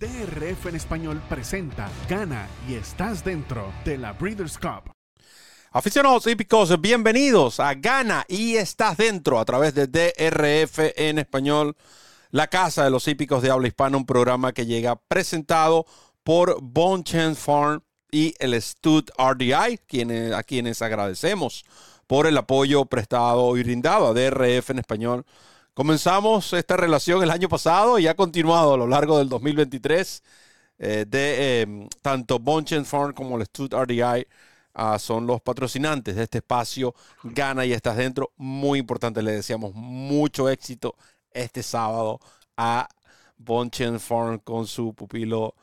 DRF en español presenta Gana y estás dentro de la Breeders' Cup. Aficionados hípicos, bienvenidos a Gana y estás dentro a través de DRF en español, la casa de los hípicos de habla hispana, un programa que llega presentado por Bone Chance Farm y el Stud RDI, quienes, a quienes agradecemos por el apoyo prestado y brindado a DRF en español Comenzamos esta relación el año pasado y ha continuado a lo largo del 2023 eh, de em, tanto Bunchen Farm como el Stud RDI. Ah, son los patrocinantes de este espacio. Gana y estás dentro. Muy importante. Le deseamos mucho éxito este sábado a Bonchen Farm con su pupilo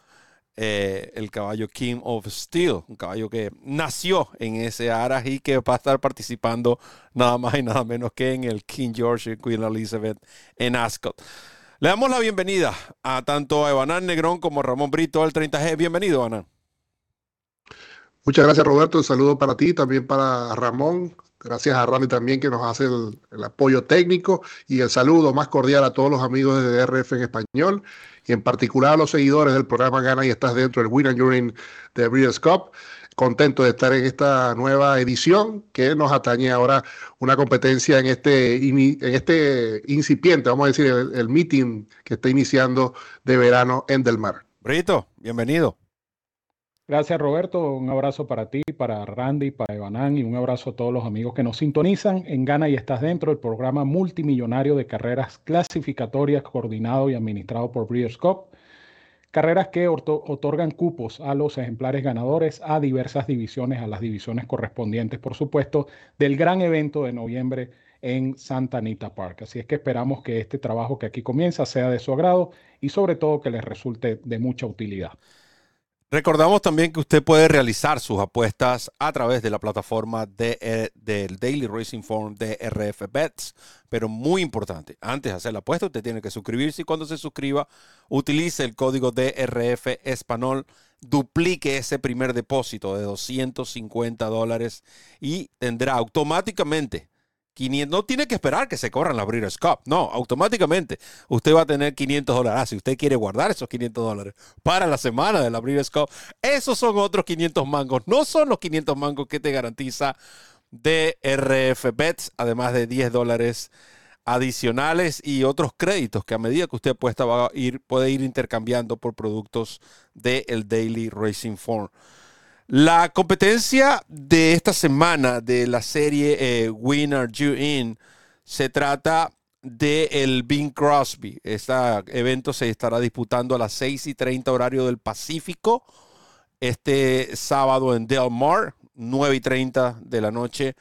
eh, el caballo King of Steel, un caballo que nació en ese Aras y que va a estar participando nada más y nada menos que en el King George y Queen Elizabeth en Ascot. Le damos la bienvenida a tanto a Evanán Negrón como a Ramón Brito al 30G. Bienvenido, Evanán. Muchas gracias, Roberto. Un saludo para ti, también para Ramón. Gracias a Randy también que nos hace el, apoyo técnico y el saludo más cordial a todos los amigos de DRF en español y en particular a los seguidores del programa Gana y estás dentro del Win and Urine de Breeders' Cup. Contento de estar en esta nueva edición que nos atañe ahora una competencia en este, en este incipiente, vamos a decir, el, el meeting que está iniciando de verano en Del Mar. Brito, bienvenido. Gracias Roberto, un abrazo para ti, para Randy, para Evanán y un abrazo a todos los amigos que nos sintonizan en Gana y Estás Dentro, el programa multimillonario de carreras clasificatorias coordinado y administrado por Breeders' Cup. Carreras que otorgan cupos a los ejemplares ganadores a diversas divisiones, a las divisiones correspondientes, por supuesto, del gran evento de noviembre en Santa Anita Park. Así es que esperamos que este trabajo que aquí comienza sea de su agrado y sobre todo que les resulte de mucha utilidad. Recordamos también que usted puede realizar sus apuestas a través de la plataforma de, eh, del Daily Racing Form de RF Bets, pero muy importante, antes de hacer la apuesta usted tiene que suscribirse y cuando se suscriba utilice el código DRF Español, duplique ese primer depósito de 250 dólares y tendrá automáticamente 500, no tiene que esperar que se corran las Breeders' Cup. No, automáticamente usted va a tener 500 dólares. Ah, si usted quiere guardar esos 500 dólares para la semana de la Breeders' Cup, esos son otros 500 mangos. No son los 500 mangos que te garantiza DRF Bets, además de 10 dólares adicionales y otros créditos que a medida que usted apuesta va a ir, puede ir intercambiando por productos del Daily Racing Form. La competencia de esta semana de la serie eh, Winner You In se trata del el Bing Crosby. Este evento se estará disputando a las 6 y 30 horario del Pacífico este sábado en Del Mar, 9 y 30 de la noche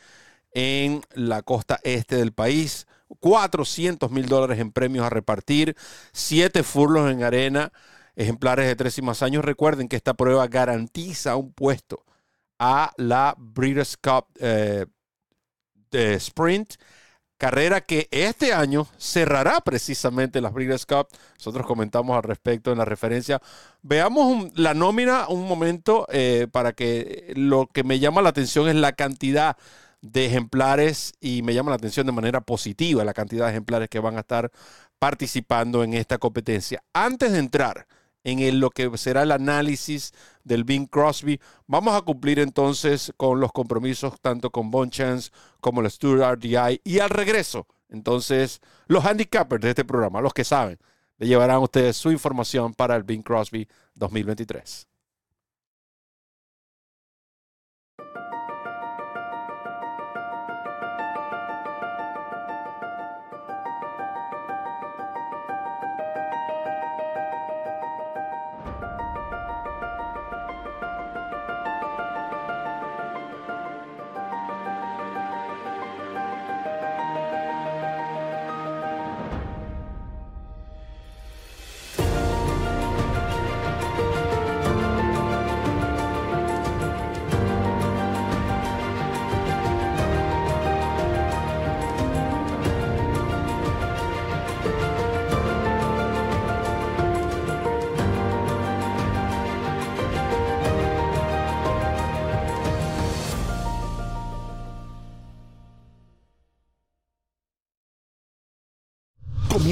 en la costa este del país. 400 mil dólares en premios a repartir, 7 furlos en arena ejemplares de tres y más años. Recuerden que esta prueba garantiza un puesto a la Breeders' Cup eh, de Sprint, carrera que este año cerrará precisamente las Breeders' Cup. Nosotros comentamos al respecto en la referencia. Veamos la nómina un momento eh, para que lo que me llama la atención es la cantidad de ejemplares y me llama la atención de manera positiva la cantidad de ejemplares que van a estar participando en esta competencia. Antes de entrar en lo que será el análisis del Bing Crosby. Vamos a cumplir entonces con los compromisos tanto con Bon Chance como el Stuart RDI y al regreso, entonces los handicappers de este programa, los que saben, le llevarán a ustedes su información para el Bing Crosby 2023.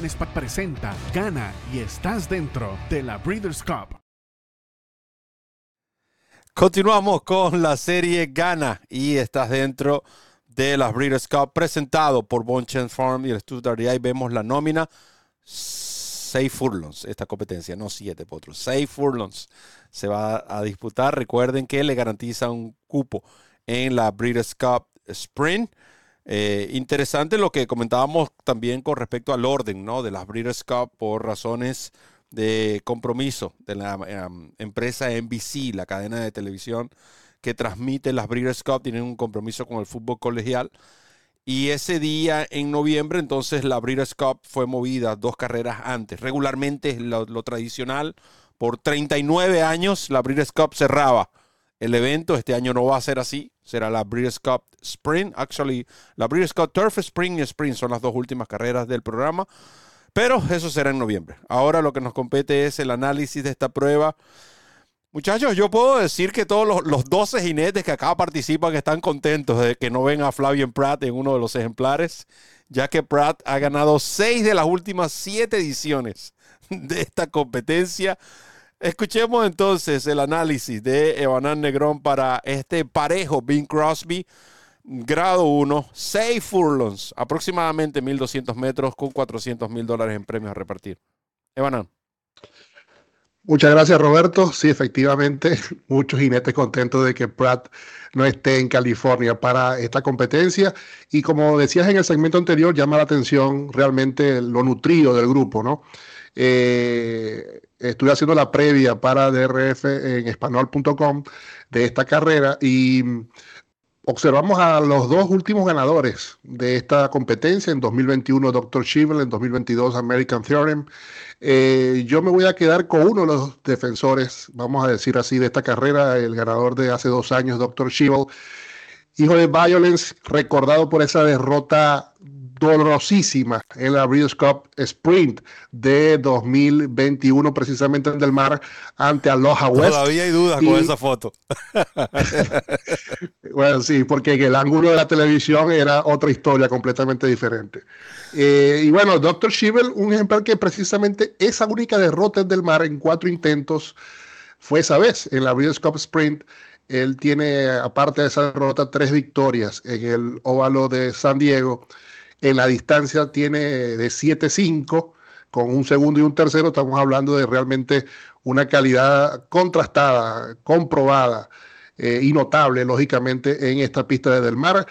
DRF en Spa presenta, gana y estás dentro de la Breeders' Cup. Continuamos con la serie Gana y estás dentro de las Breeders' Cup presentado por Bonchen Farm y el Stuttgart. Y vemos la nómina. Seis furlongs, esta competencia, no siete potros. Seis furlongs se va a disputar. Recuerden que le garantiza un cupo en la Breeders' Cup Sprint. Eh, interesante lo que comentábamos también con respecto al orden ¿no? de las Breeders' Cup por razones de compromiso de la um, empresa NBC, la cadena de televisión que transmite las Breeders' Cup, tienen un compromiso con el fútbol colegial. Y ese día en noviembre, entonces la Breeders' Cup fue movida dos carreras antes. Regularmente lo, lo tradicional, por 39 años la Breeders' Cup cerraba el evento. Este año no va a ser así. Será la Breeders' Cup Sprint. Actually, la Breeders' Cup Turf Spring y Sprint son las dos últimas carreras del programa. Pero eso será en noviembre. Ahora lo que nos compete es el análisis de esta prueba. Muchachos, yo puedo decir que todos los, los 12 jinetes que acá participan están contentos de que no ven a Flavian Pratt en uno de los ejemplares, ya que Pratt ha ganado seis de las últimas siete ediciones de esta competencia. Escuchemos entonces el análisis de Evanán Negrón para este parejo Bing Crosby, grado 1, 6 furlongs, aproximadamente 1.200 metros con 400 mil dólares en premios a repartir. Evanán. Muchas gracias, Roberto. Sí, efectivamente, muchos jinetes contentos de que Pratt no esté en California para esta competencia. Y como decías en el segmento anterior, llama la atención realmente lo nutrido del grupo, ¿no? Eh, estuve haciendo la previa para DRF en español.com de esta carrera y observamos a los dos últimos ganadores de esta competencia, en 2021 Dr. Shivel, en 2022 American Theorem. Eh, yo me voy a quedar con uno de los defensores, vamos a decir así, de esta carrera, el ganador de hace dos años, Dr. Shivel, hijo de Violence, recordado por esa derrota dolorosísima en la Breeders' Cup Sprint de 2021, precisamente en Del Mar, ante Aloha West. Todavía hay dudas Y- con esa foto. Bueno, sí, porque en el ángulo de la televisión era otra historia completamente diferente. Eh, y bueno, Dr. Shivel, un ejemplar que precisamente esa única derrota en Del Mar en cuatro intentos fue esa vez en la Breeders' Cup Sprint. Él tiene, aparte de esa derrota, tres victorias en el óvalo de San Diego. En la distancia tiene de 7-5 con un segundo y un tercero. Estamos hablando de realmente una calidad contrastada, comprobada eh, y notable, lógicamente, en esta pista de Del Mar.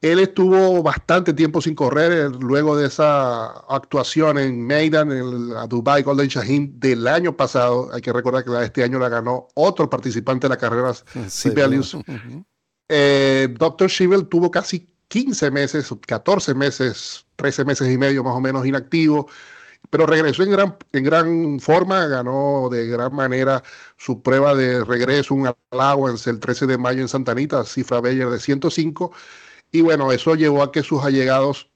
Él estuvo bastante tiempo sin correr eh, luego de esa actuación en Maidan, en el a Dubai Golden Shaheen del año pasado. Hay que recordar que la este año la ganó otro participante de la carrera, Sibelius. Ujú. Eh, Dr. Shivel tuvo casi 15 meses, 14 meses, 13 meses y medio más o menos inactivo, pero regresó en gran, en gran forma, ganó de gran manera su prueba de regreso, un allowance el 13 de mayo en Santa Anita, cifra Bayer de 105, y bueno, eso llevó a que sus allegados,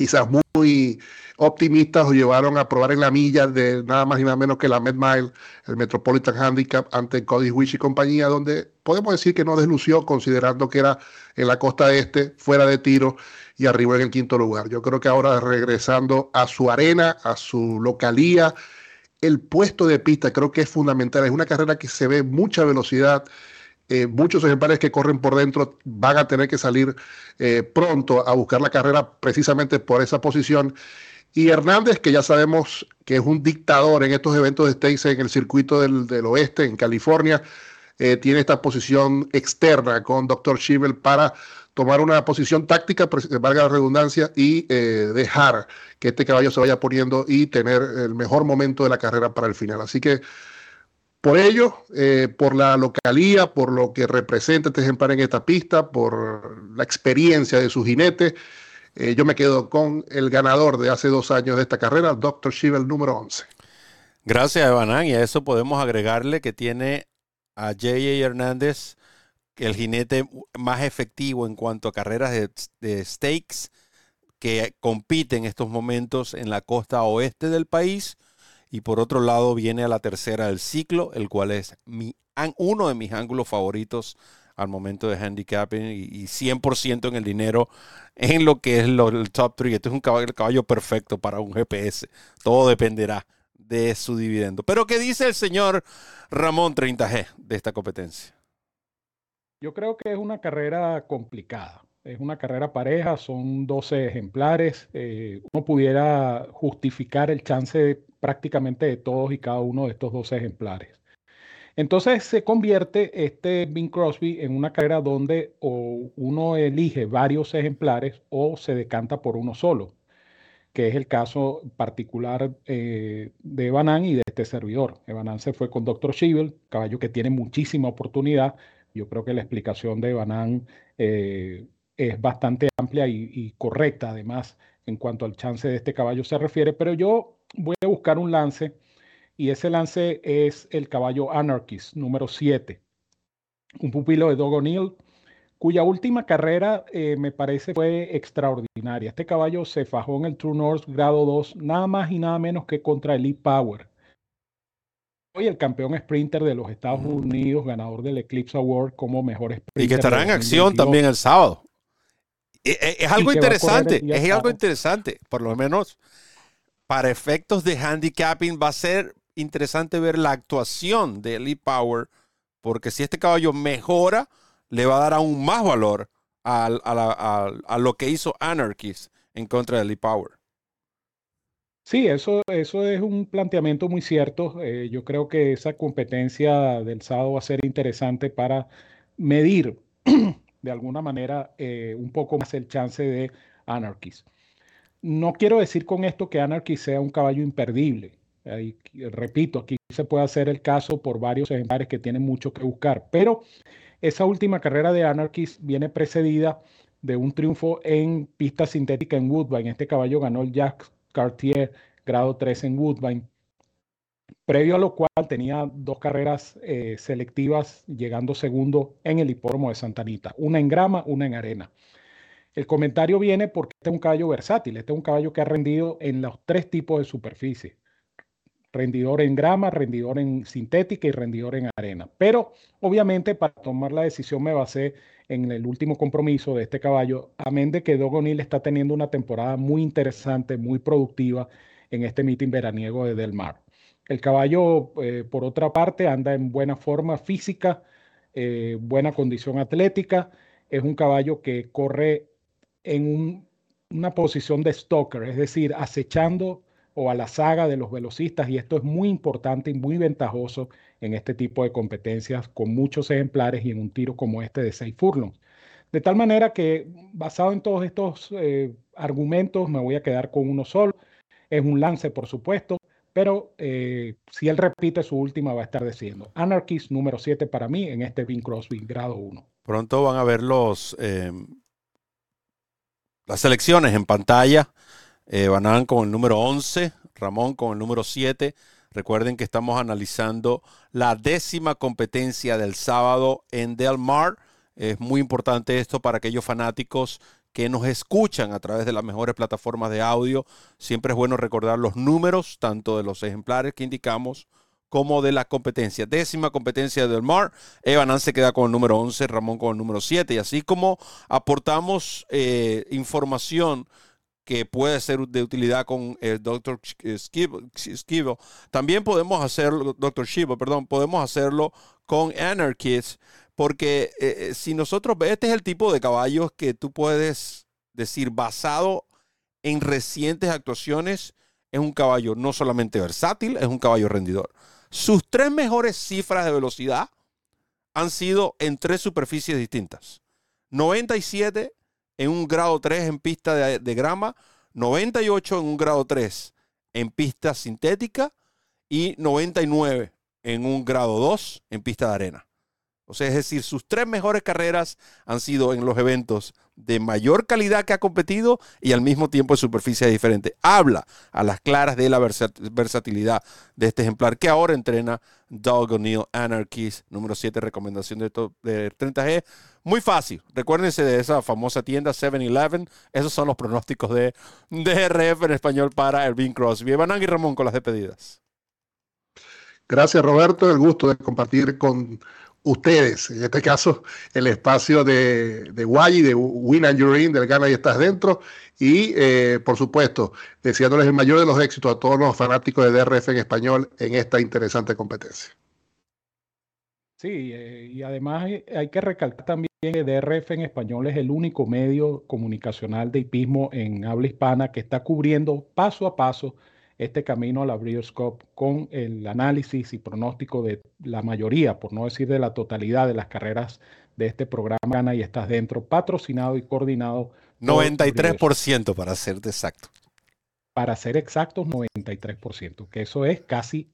quizás muy optimistas, lo llevaron a probar en la milla de nada más y nada menos que la Med Mile, el Metropolitan Handicap ante Cody Wich y compañía, donde podemos decir que no deslució, considerando que era en la costa este, fuera de tiro y arriba en el quinto lugar. Yo creo que ahora regresando a su arena, a su localía, el puesto de pista creo que es fundamental. Es una carrera que se ve mucha velocidad. Eh, muchos ejemplares que corren por dentro van a tener que salir eh, pronto a buscar la carrera precisamente por esa posición. Y Hernández, que ya sabemos que es un dictador en estos eventos de stakes en el circuito del, oeste, en California, eh, tiene esta posición externa con Dr. Schivel para tomar una posición táctica, valga la redundancia, y dejar que este caballo se vaya poniendo y tener el mejor momento de la carrera para el final. Así que por ello, eh, por la localía, por lo que representa este ejemplar en esta pista, por la experiencia de su jinete, eh, yo me quedo con el ganador de hace dos años de esta carrera, Dr. Shivel número 11. Gracias, Evanán. Y a eso podemos agregarle que tiene a J.A. Hernández, el jinete más efectivo en cuanto a carreras de, de stakes que compite en estos momentos en la costa oeste del país y por otro lado viene a la tercera del ciclo, el cual es mi, uno de mis ángulos favoritos al momento de handicapping y, 100% en el dinero en lo que es el top 3. Este es un caballo, perfecto para un GPS. Todo dependerá de su dividendo. Pero ¿qué dice el señor Ramón 30G de esta competencia? Yo creo que es una carrera complicada. Es una carrera pareja, son 12 ejemplares. Eh, uno pudiera justificar el chance prácticamente de todos y cada uno de estos 12 ejemplares. Entonces se convierte este Bing Crosby en una carrera donde o uno elige varios ejemplares o se decanta por uno solo, que es el caso particular eh, de Evanan y de este servidor. Evanan se fue con Dr. Schivel, caballo que tiene muchísima oportunidad. Yo creo que la explicación de Evanan eh, es bastante amplia y, correcta, además, en cuanto al chance de este caballo se refiere, pero yo voy a buscar un lance y ese lance es el caballo Anarchist, número 7, un pupilo de Doug O'Neill, cuya última carrera eh, me parece fue extraordinaria. Este caballo se fajó en el True North grado 2, nada más y nada menos que contra Elite Power. Hoy el campeón sprinter de los Estados Unidos, ganador del Eclipse Award como mejor sprinter. Y que estará en acción también el sábado. Eh, eh, es, algo interesante, es algo interesante, por lo menos para efectos de handicapping va a ser interesante ver la actuación de Elite Power, porque si este caballo mejora, le va a dar aún más valor a, lo que hizo Anarchist en contra de Elite Power. Sí, eso, eso es un planteamiento muy cierto. Eh, yo creo que esa competencia del sábado va a ser interesante para medir de alguna manera eh, un poco más el chance de Anarchist. No quiero decir con esto que Anarchist sea un caballo imperdible. repito, aquí se puede hacer el caso por varios ejemplares que tienen mucho que buscar, pero esa última carrera de Anarchist viene precedida de un triunfo en pista sintética en Woodbine. Este caballo ganó el Jacques Cartier grado 3 en Woodbine previo a lo cual tenía dos carreras eh, selectivas llegando segundo en el hipódromo de Santa Anita, una en grama, una en arena. El comentario viene porque este es un caballo versátil, este es un caballo que ha rendido en los tres tipos de superficie. Rendidor en grama, rendidor en sintética y rendidor en arena. Pero obviamente para tomar la decisión me basé en el último compromiso de este caballo, amén de que Dogonil está teniendo una temporada muy interesante, muy productiva en este meeting veraniego de Del Mar. El caballo, eh, por otra parte, anda en buena forma física, eh, buena condición atlética. Es un caballo que corre en una posición de stalker, es decir, acechando o a la saga de los velocistas y esto es muy importante y muy ventajoso en este tipo de competencias con muchos ejemplares y en un tiro como este de 6 furlongs. De tal manera que basado en todos estos eh, argumentos me voy a quedar con uno solo. Es un lance, por supuesto, pero eh, si él repite su última, va a estar diciendo Anarchist número 7 para mí en este Bing Crosby grado 1. Pronto van a ver los, em, las selecciones en pantalla. Eh, Van con el número 11, Ramón con el número 7. Recuerden que estamos analizando la décima competencia del sábado en Del Mar. Es muy importante esto para aquellos fanáticos que nos escuchan a través de las mejores plataformas de audio. Siempre es bueno recordar los números, tanto de los ejemplares que indicamos como de la competencia. Décima competencia del Mar. Evan se queda con el número 11, Ramón con el número 7. Y así como aportamos eh, información que puede ser de utilidad con el Dr. Esquivo, también podemos hacerlo, Dr. Shivo, perdón, podemos hacerlo con Anarchist porque eh, si nosotros, este es el tipo de caballos que tú puedes decir, basado en recientes actuaciones, es un caballo no solamente versátil, es un caballo rendidor. Sus tres mejores cifras de velocidad han sido en tres superficies distintas. 97 en un grado 3 en pista de, de grama, 98 en un grado 3 en pista sintética y 99 en un grado 2 en pista de arena. O sea, es decir, sus tres mejores carreras han sido en los eventos de mayor calidad que ha competido y al mismo tiempo en superficies diferentes. Habla a las claras de la versatilidad de este ejemplar que ahora entrena Doug O'Neill Anarchies, número 7, recomendación de, de 30G. Muy fácil. Recuérdense de esa famosa tienda 7-Eleven. Esos son los pronósticos de DRF en español para Elvin Crosby. Evan y Ramón con las despedidas. Gracias, Roberto. El gusto de compartir con ustedes, en este caso el espacio de, de Guay, de Win and You're In, del Gana y Estás Dentro, y eh, por supuesto, deseándoles el mayor de los éxitos a todos los fanáticos de DRF en español en esta interesante competencia. Sí, eh, y además hay que recalcar también que DRF en español es el único medio comunicacional de hipismo en habla hispana que está cubriendo paso a paso este camino a la Breeders' Cup con el análisis y pronóstico de la mayoría, por no decir de la totalidad de las carreras de este programa Gana y estás dentro, patrocinado y coordinado. 93% para ser exacto. Para ser exactos, 93%, que eso es casi,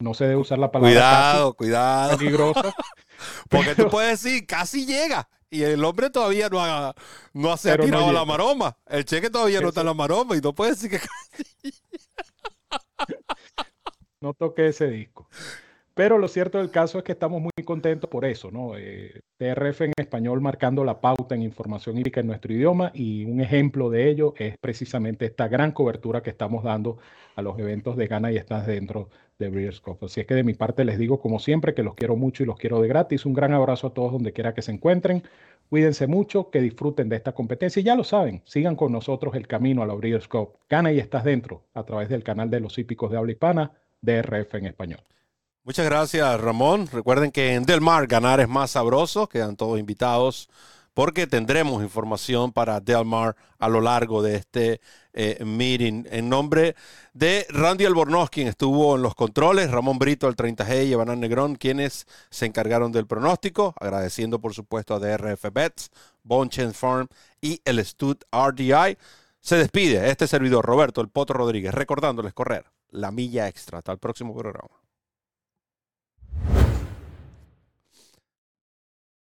no se debe usar la palabra. Cuidado, cuidado. Peligrosa. Porque tú puedes decir, casi llega. Y el hombre todavía no ha, no se ha tirado la maroma. El cheque todavía no está en la maroma y no puedes decir que casi. no toqué ese disco. Pero lo cierto del caso es que estamos muy contentos por eso, ¿no? Eh, TRF en español marcando la pauta en información hídrica en nuestro idioma y un ejemplo de ello es precisamente esta gran cobertura que estamos dando a los eventos de Gana y estás dentro de Breeders' Cup. Así es que de mi parte les digo como siempre que los quiero mucho y los quiero de gratis. Un gran abrazo a todos donde quiera que se encuentren. Cuídense mucho, que disfruten de esta competencia y ya lo saben, sigan con nosotros el camino a la Breeders'. Gana y estás dentro a través del canal de los hípicos de habla hispana DRF en español. Muchas gracias, Ramón. Recuerden que en Del Mar ganar es más sabroso. Quedan todos invitados porque tendremos información para Del Mar a lo largo de este eh, meeting. En nombre de Randy Albornoz, quien estuvo en los controles, Ramón Brito, el 30G y Evanán Negrón, quienes se encargaron del pronóstico. Agradeciendo, por supuesto, a DRF Bets, Bonchen Farm y el Stud RDI. Se despide este servidor, Roberto El Poto Rodríguez, recordándoles correr la milla extra. Hasta el próximo programa.